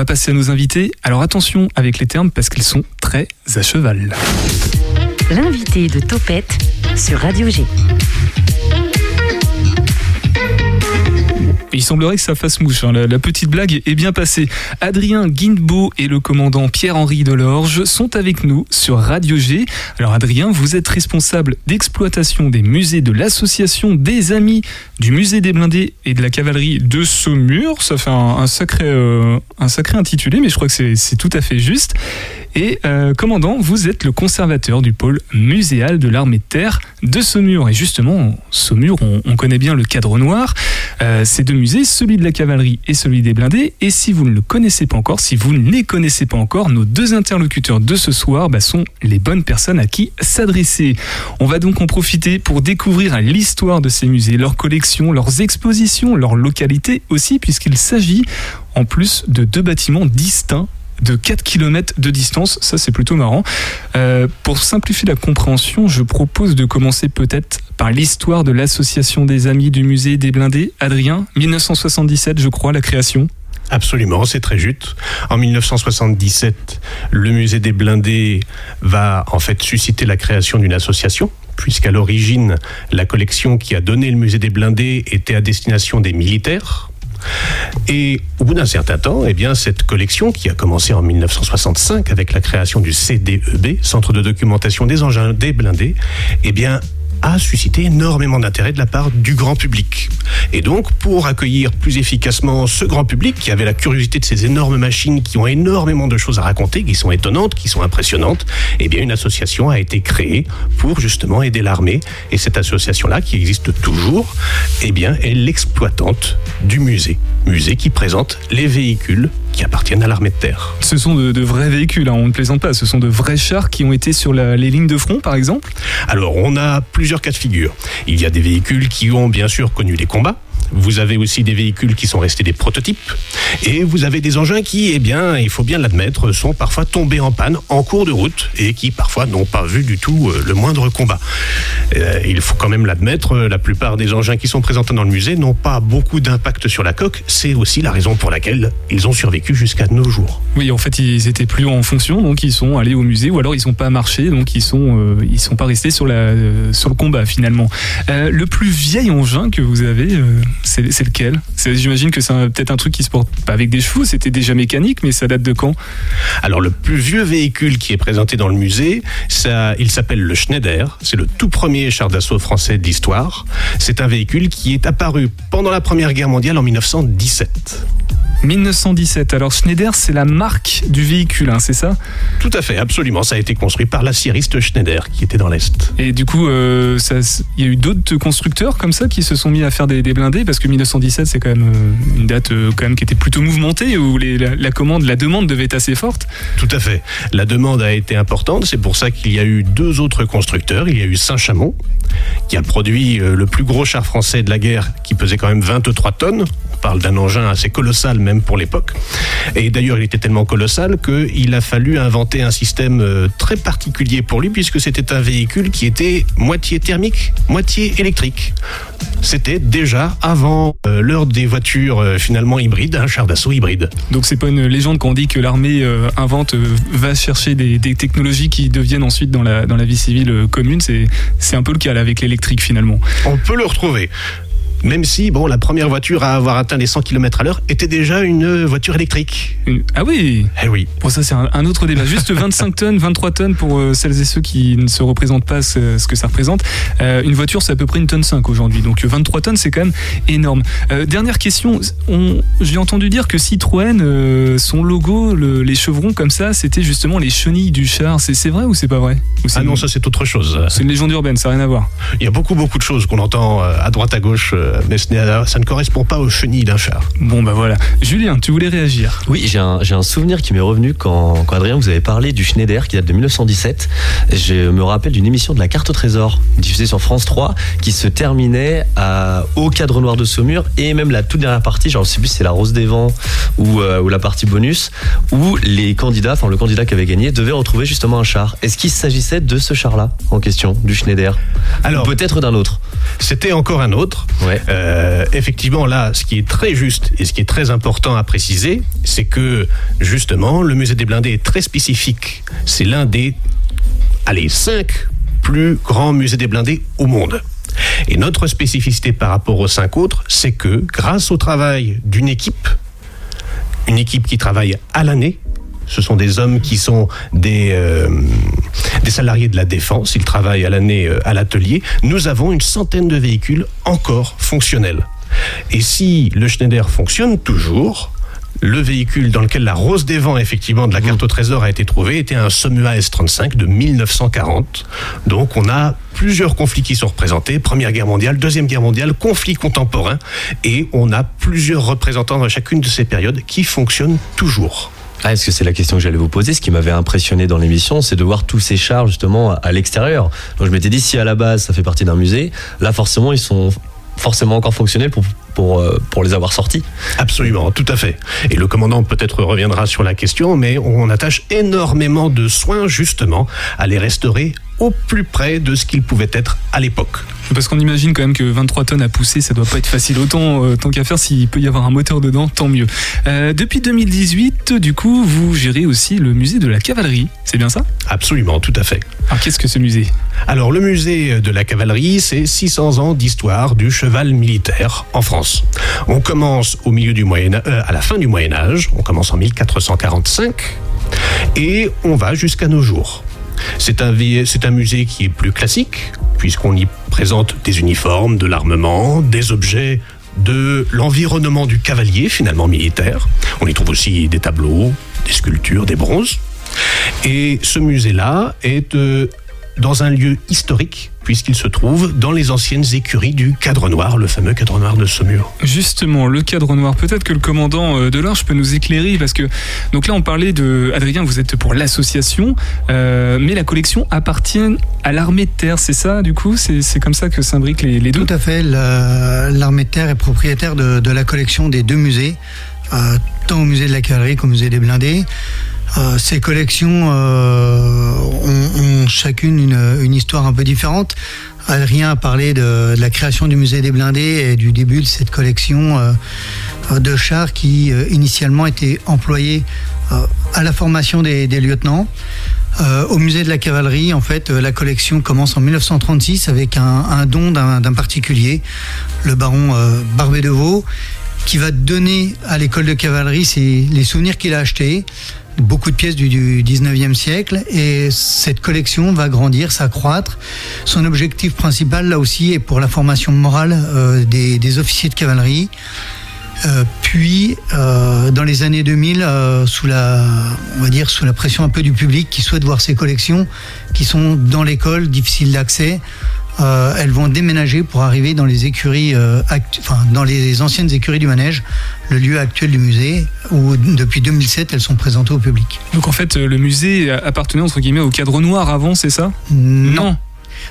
va passer à nos invités. Alors attention avec les termes parce qu'ils sont très à cheval. L'invité de Topette sur Radio G. Il semblerait que ça fasse mouche. Hein. La, petite blague est bien passée. Adrien Guinbeau et le commandant Pierre-Henri Delorge sont avec nous sur Radio G. Alors Adrien, vous êtes responsable d'exploitation des musées de l'association des Amis du Musée des Blindés et de la Cavalerie de Saumur. Ça fait un, sacré, euh, un sacré intitulé, mais je crois que c'est tout à fait juste. Et euh, commandant, vous êtes le conservateur du pôle muséal de l'armée de terre de Saumur. Et justement, Saumur, on, connaît bien le cadre noir. Euh, ces deux musées, celui de la cavalerie et celui des blindés. Et si vous ne le connaissez pas encore, si vous ne les connaissez pas encore, nos deux interlocuteurs de ce soir bah, sont les bonnes personnes à qui s'adresser. On va donc en profiter pour découvrir l'histoire de ces musées, leurs collections, leurs expositions, leurs localités aussi, puisqu'il s'agit en plus de deux bâtiments distincts de 4 km de distance. Ça, c'est plutôt marrant. Euh, pour simplifier la compréhension, je propose de commencer peut-être par l'histoire de l'association des amis du musée des blindés. Adrien, 1977, je crois, la création. Absolument, c'est très juste. En 1977, le musée des blindés va en fait susciter la création d'une association puisqu'à l'origine, la collection qui a donné le musée des blindés était à destination des militaires, et au bout d'un certain temps, eh cette collection, qui a commencé en 1965 avec la création du CDEB, Centre de documentation des engins des blindés, eh bien, a suscité énormément d'intérêt de la part du grand public. Et donc, pour accueillir plus efficacement ce grand public qui avait la curiosité de ces énormes machines qui ont énormément de choses à raconter, qui sont étonnantes, qui sont impressionnantes, eh bien, une association a été créée pour justement aider l'armée. Et cette association-là, qui existe toujours, eh bien, est l'exploitante du musée. Musée qui présente les véhicules qui appartiennent à l'armée de terre. Ce sont de, vrais véhicules, hein, on ne plaisante pas, ce sont de vrais chars qui ont été sur les lignes de front, par exemple Alors, on a plusieurs cas de figure. Il y a des véhicules qui ont bien sûr connu les combats, vous avez aussi des véhicules qui sont restés des prototypes. Et vous avez des engins qui, eh bien, il faut bien l'admettre, sont parfois tombés en panne en cours de route et qui parfois n'ont pas vu du tout euh, le moindre combat. Euh, il faut quand même l'admettre, la plupart des engins qui sont présentés dans le musée n'ont pas beaucoup d'impact sur la coque. C'est aussi la raison pour laquelle ils ont survécu jusqu'à nos jours. Oui, en fait, ils étaient plus en fonction, donc ils sont allés au musée, ou alors ils n'ont pas marché, donc ils sont, euh, ils sont pas restés sur le combat finalement. le plus vieil engin que vous avez, c'est lequel? J'imagine que c'est peut-être un truc qui se porte pas avec des chevaux, c'était déjà mécanique, mais ça date de quand? Alors le plus vieux véhicule qui est présenté dans le musée, ça, il s'appelle le Schneider. C'est le tout premier char d'assaut français d'histoire. C'est un véhicule qui est apparu pendant la Première Guerre mondiale en 1917. 1917. Alors Schneider, c'est la marque du véhicule, hein, c'est ça? Tout à fait, absolument. Ça a été construit par la l'aciériste Schneider qui était dans l'Est. Et du coup, euh, il y a eu d'autres constructeurs comme ça qui se sont mis à faire des, blindés? Parce que 1917, c'est quand même euh, une date euh, quand même qui était plutôt mouvementée où la, commande, la demande devait être assez forte. Tout à fait. La demande a été importante. C'est pour ça qu'il y a eu deux autres constructeurs. Il y a eu Saint-Chamond qui a produit le plus gros char français de la guerre qui pesait quand même 23 tonnes parle d'un engin assez colossal même pour l'époque. Et d'ailleurs, il était tellement colossal qu'il a fallu inventer un système euh, très particulier pour lui, puisque c'était un véhicule qui était moitié thermique, moitié électrique. C'était déjà avant euh, l'heure des voitures euh, finalement hybrides, un char d'assaut hybride. Donc c'est pas une légende qu'on dit que l'armée invente, va chercher des, technologies qui deviennent ensuite dans la, dans la vie civile commune. C'est un peu le cas avec l'électrique finalement. On peut le retrouver même si bon, la première voiture à avoir atteint les 100 km à l'heure était déjà une voiture électrique. Ah oui Eh oui. Bon, ça, c'est un, autre débat. Juste 25 tonnes, 23 tonnes pour euh, celles et ceux qui ne se représentent pas ce, que ça représente. Euh, une voiture, c'est à peu près une tonne 5 aujourd'hui. Donc 23 tonnes, c'est quand même énorme. Euh, dernière question. J'ai entendu dire que Citroën, son logo, les chevrons comme ça, c'était justement les chenilles du char. C'est vrai ou c'est pas vrai? Ah non, ça c'est autre chose. C'est une légende urbaine, ça n'a rien à voir. Il y a beaucoup, beaucoup de choses qu'on entend à droite, à gauche mais ça ne correspond pas aux chenilles d'un char. Bon, bah voilà. Julien, tu voulais réagir Oui, j'ai un, souvenir qui m'est revenu quand, Adrien vous avez parlé du Schneider qui date de 1917. Je me rappelle d'une émission de la carte au trésor diffusée sur France 3 qui se terminait à, au cadre noir de Saumur et même la toute dernière partie, genre je sais plus si c'est la Rose des Vents ou, euh, ou la partie bonus, où les candidats, enfin le candidat qui avait gagné, devait retrouver justement un char. Est-ce qu'il s'agissait de ce char-là en question, du Schneider? Alors, peut-être d'un autre? C'était encore un autre. Ouais. Euh, effectivement, là, ce qui est très juste et ce qui est très important à préciser, c'est que justement, le musée des blindés est très spécifique. C'est l'un des, allez, cinq plus grands musées des blindés au monde. Et notre spécificité par rapport aux cinq autres, c'est que grâce au travail d'une équipe, une équipe qui travaille à l'année, ce sont des hommes qui sont des, euh, des salariés de la défense, ils travaillent à l'année euh, à l'atelier, nous avons une centaine de véhicules encore fonctionnels. Et si le Schneider fonctionne toujours, le véhicule dans lequel la rose des vents, effectivement, de la carte au trésor a été trouvée était un Somua S35 de 1940. Donc on a plusieurs conflits qui sont représentés. Première guerre mondiale, deuxième guerre mondiale, conflits contemporains. Et on a plusieurs représentants dans chacune de ces périodes qui fonctionnent toujours. Ah, est-ce que c'est la question que j'allais vous poser? Ce qui m'avait impressionné dans l'émission, c'est de voir tous ces chars justement à l'extérieur. Je m'étais dit, si à la base ça fait partie d'un musée, là forcément ils sont forcément encore fonctionnels euh, pour les avoir sortis. Absolument, tout à fait. Et le commandant peut-être reviendra sur la question, mais on attache énormément de soins justement à les restaurer au plus près de ce qu'ils pouvaient être à l'époque. Parce qu'on imagine quand même que 23 tonnes à pousser, ça doit pas être facile. Autant euh, tant qu'à faire, s'il peut y avoir un moteur dedans, tant mieux. Euh, depuis 2018, du coup, vous gérez aussi le musée de la cavalerie. C'est bien ça? Absolument, tout à fait. Alors qu'est-ce que ce musée? Alors le musée de la cavalerie, c'est 600 ans d'histoire du cheval militaire en France. On commence au milieu du Moyen euh, à la fin du Moyen Âge, on commence en 1445 et on va jusqu'à nos jours. C'est un, musée qui est plus classique, puisqu'on y présente des uniformes, de l'armement, des objets de l'environnement du cavalier, finalement militaire. On y trouve aussi des tableaux, des sculptures, des bronzes. Et ce musée-là est euh, dans un lieu historique, puisqu'il se trouve dans les anciennes écuries du Cadre Noir, le fameux Cadre Noir de Saumur. Justement, le cadre noir. Peut-être que le commandant euh, de l'Arche peut nous éclairer parce que donc là on parlait de Adrien, vous êtes pour l'association, euh, mais la collection appartient à l'armée de terre, c'est ça du coup? C'est c'est comme ça que s'imbriquent les, les deux? Tout à fait. la- L'armée de terre est propriétaire de, de la collection des deux musées, euh, tant au musée de la cavalerie qu'au musée des blindés. Euh, ces collections euh, ont, chacune une, histoire un peu différente. Adrien a parlé de, la création du musée des blindés et du début de cette collection euh, de chars qui initialement étaient employés à la formation des, lieutenants. Au musée de la cavalerie, en fait, la collection commence en 1936 avec un, don d'un particulier, le baron Barbet de Vaux, qui va donner à l'école de cavalerie ses- les souvenirs qu'il a achetés, beaucoup de pièces du, du 19e siècle, et cette collection va grandir, s'accroître. Son objectif principal, là aussi, est pour la formation morale euh, des, officiers de cavalerie. Euh, puis, euh, dans les années 2000, euh, sous sous la pression un peu du public qui souhaite voir ces collections, qui sont dans l'école, difficiles d'accès, euh, elles vont déménager pour arriver dans les écuries, euh, actu- enfin, dans les anciennes écuries du manège, le lieu actuel du musée, où depuis 2007, elles sont présentées au public. Donc en fait, le musée appartenait entre guillemets au cadre noir avant, c'est ça?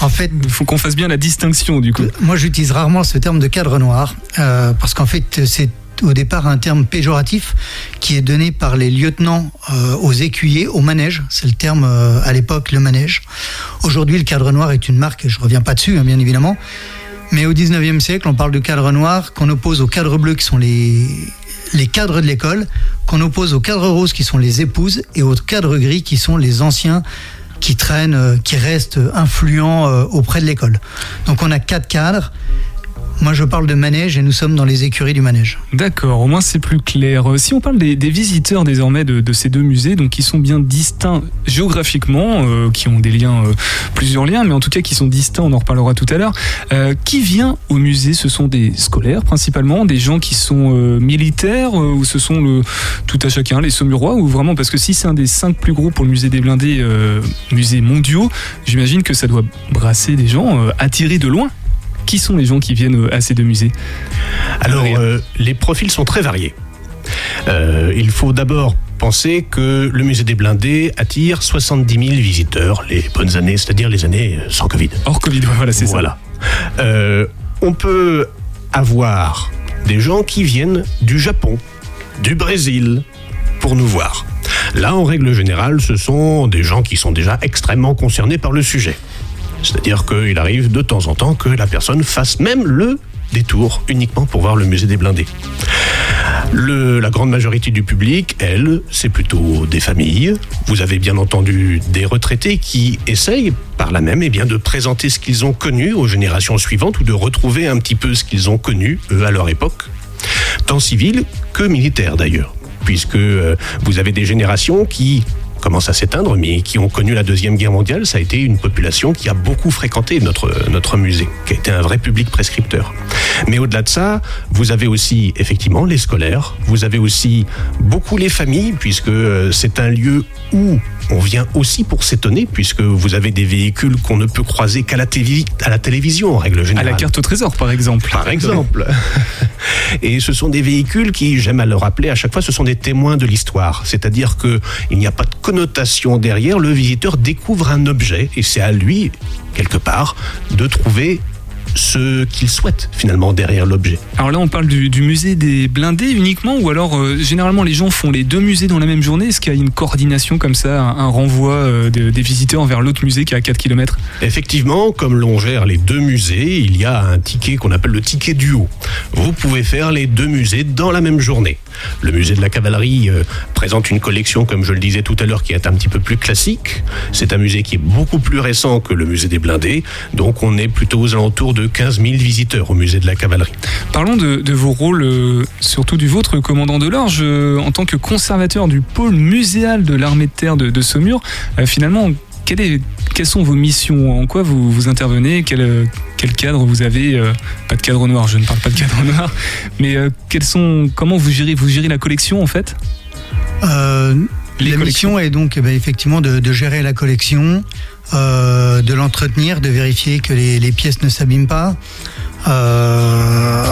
En fait, Il faut qu'on fasse bien la distinction du coup. Moi, j'utilise rarement ce terme de cadre noir, euh, parce qu'en fait, c'est au départ un terme péjoratif qui est donné par les lieutenants euh, aux écuyers, au manège. C'est le terme euh, à l'époque, le manège. Aujourd'hui, le cadre noir est une marque, je reviens pas dessus, hein, bien évidemment. Mais au 19e siècle, on parle de cadre noir qu'on oppose au cadre bleu qui sont les, les cadres de l'école, qu'on oppose au cadre rose qui sont les épouses et au cadre gris qui sont les anciens qui traînent, euh, qui restent influents euh, auprès de l'école. Donc on a quatre cadres. Moi je parle de manège et nous sommes dans les écuries du manège. D'accord, au moins c'est plus clair. Euh, Si on parle des, visiteurs désormais de, ces deux musées, donc qui sont bien distincts géographiquement, euh, qui ont des liens, euh, plusieurs liens, mais en tout cas qui sont distincts, on en reparlera tout à l'heure. Qui vient au musée? Ce sont des scolaires principalement, des gens qui sont militaires, ou ce sont tout à chacun, les Saumurois, ou vraiment parce que si c'est un des cinq plus gros pour le musée des blindés, musées mondiaux, j'imagine que ça doit brasser des gens attirés de loin. Qui sont les gens qui viennent euh, à ces deux musées? Alors, euh, les profils sont très variés. Euh, il faut d'abord penser que le musée des blindés attire 70 000 visiteurs les bonnes années, c'est-à-dire les années sans Covid. Hors Covid, voilà, c'est ça. Voilà. Euh, on peut avoir des gens qui viennent du Japon, du Brésil, pour nous voir. Là, en règle générale, ce sont des gens qui sont déjà extrêmement concernés par le sujet. C'est-à-dire qu'il arrive de temps en temps que la personne fasse même le des tours uniquement pour voir le musée des blindés. la grande majorité du public, elle, c'est plutôt des familles. Vous avez bien entendu des retraités qui essayent par là même eh bien, de présenter ce qu'ils ont connu aux générations suivantes ou de retrouver un petit peu ce qu'ils ont connu, eux, à leur époque, tant civil que militaire d'ailleurs puisque euh, vous avez des générations qui commencent à s'éteindre, mais qui ont connu la Deuxième Guerre mondiale, ça a été une population qui a beaucoup fréquenté notre, notre musée, qui a été un vrai public prescripteur. Mais au-delà de ça, vous avez aussi effectivement les scolaires, vous avez aussi beaucoup les familles, puisque euh, c'est un lieu où on vient aussi pour s'étonner, puisque vous avez des véhicules qu'on ne peut croiser qu'à la, à la télévision, en règle générale. À la carte au trésor, par exemple. Par exemple. Et ce sont des véhicules qui, j'aime à le rappeler à chaque fois, ce sont des témoins de l'histoire. C'est-à-dire qu'il n'y a pas de connotation derrière. Le visiteur découvre un objet et c'est à lui, quelque part, de trouver ce qu'il souhaite finalement derrière l'objet. Alors là, on parle du, musée des blindés uniquement, ou alors euh, généralement les gens font les deux musées dans la même journée Est-ce qu'il y a une coordination comme ça, un, renvoi euh, des visiteurs vers l'autre musée qui est à 4 km Effectivement, comme l'on gère les deux musées, il y a un ticket qu'on appelle le ticket duo. Vous pouvez faire les deux musées dans la même journée. Le musée de la cavalerie euh, présente une collection, comme je le disais tout à l'heure, qui est un petit peu plus classique. C'est un musée qui est beaucoup plus récent que le musée des blindés, donc on est plutôt aux alentours de 15 000 visiteurs au musée de la cavalerie. Parlons de, vos rôles, euh, surtout du vôtre, commandant de l'Orge, en tant que conservateur du pôle muséal de l'armée de terre de, Saumur. Euh, finalement, quelles sont vos missions? En quoi vous, vous intervenez? Quel, quel, cadre vous avez euh, Pas de cadre noir, je ne parle pas de cadre noir. Mais quels sont, comment vous gérez, vous gérez la collection en fait? La mission est donc eh ben, effectivement de, gérer la collection, euh, de l'entretenir, de vérifier que les, pièces ne s'abîment pas. Euh,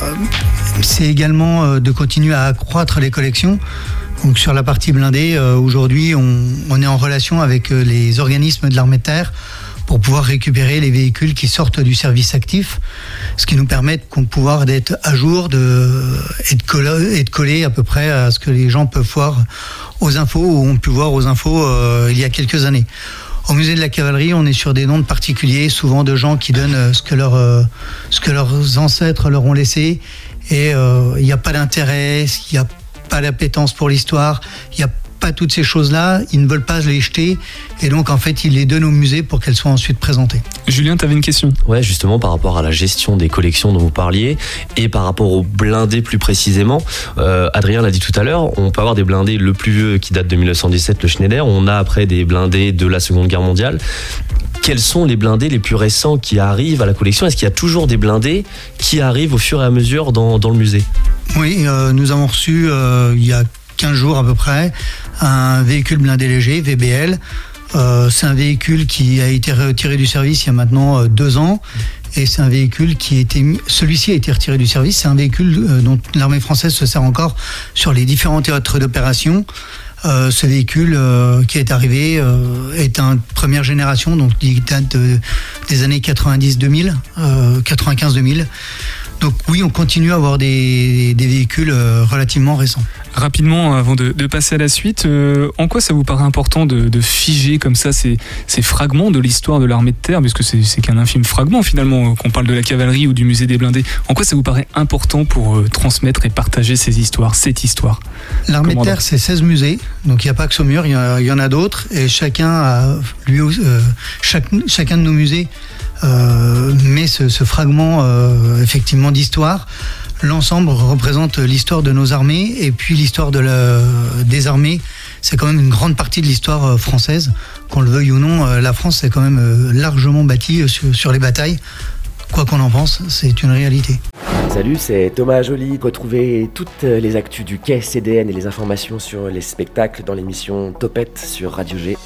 c'est également euh, de continuer à accroître les collections. Donc sur la partie blindée, aujourd'hui, on, est en relation avec les organismes de l'armée de terre pour pouvoir récupérer les véhicules qui sortent du service actif, ce qui nous permet de pouvoir d'être à jour de, et, de coller, et de coller à peu près à ce que les gens peuvent voir aux infos ou ont pu voir aux infos il y a quelques années. Au musée de la cavalerie, on est sur des noms de particuliers, souvent de gens qui donnent euh, ce que, euh, ce que leurs ancêtres leur ont laissé. Et euh, il n'y a pas d'intérêt, il n'y a pas d'appétence pour l'histoire, il n'y a pas toutes ces choses-là, ils ne veulent pas les jeter. Et donc en fait ils les donnent au musée pour qu'elles soient ensuite présentées. Julien, tu avais une question? Ouais, justement par rapport à la gestion des collections dont vous parliez et par rapport aux blindés plus précisément. Euh, Adrien l'a dit tout à l'heure, on peut avoir des blindés le plus vieux qui date de 1917, le Schneider, on a après des blindés de la Seconde Guerre mondiale. Quels sont les blindés les plus récents qui arrivent à la collection? Est-ce qu'il y a toujours des blindés qui arrivent au fur et à mesure dans, le musée? Oui, euh, nous avons reçu euh, il y a 15 jours à peu près un véhicule blindé léger, VBL. Euh, c'est un véhicule qui a été retiré du service il y a maintenant euh, deux ans. Et c'est un véhicule qui était, celui-ci a été retiré du service. C'est un véhicule euh, dont l'armée française se sert encore sur les différents théâtres d'opération. ce véhicule qui est arrivé est un première génération, donc il date des années 90-2000, 95-2000. Donc oui, on continue à avoir des, véhicules relativement récents. Rapidement, avant de, passer à la suite, euh, en quoi ça vous paraît important de, figer comme ça ces, fragments de l'histoire de l'armée de terre, puisque c'est qu'un infime fragment finalement, euh, qu'on parle de la cavalerie ou du musée des blindés. En quoi ça vous paraît important pour transmettre et partager ces histoires, cette histoire? L'armée de terre, c'est 16 musées, donc il n'y a pas que Saumur, il y, en a d'autres, et chacun a, lui, chacun de nos musées euh, mais ce, fragment euh, effectivement d'histoire, l'ensemble représente l'histoire de nos armées et puis l'histoire de des armées. C'est quand même une grande partie de l'histoire euh, française. Qu'on le veuille ou non, la France s'est quand même largement bâtie sur, les batailles. Quoi qu'on en pense, c'est une réalité. Salut, c'est Thomas Joly. Retrouvez toutes les actus du quai CDN et les informations sur les spectacles dans l'émission Topette sur Radio G.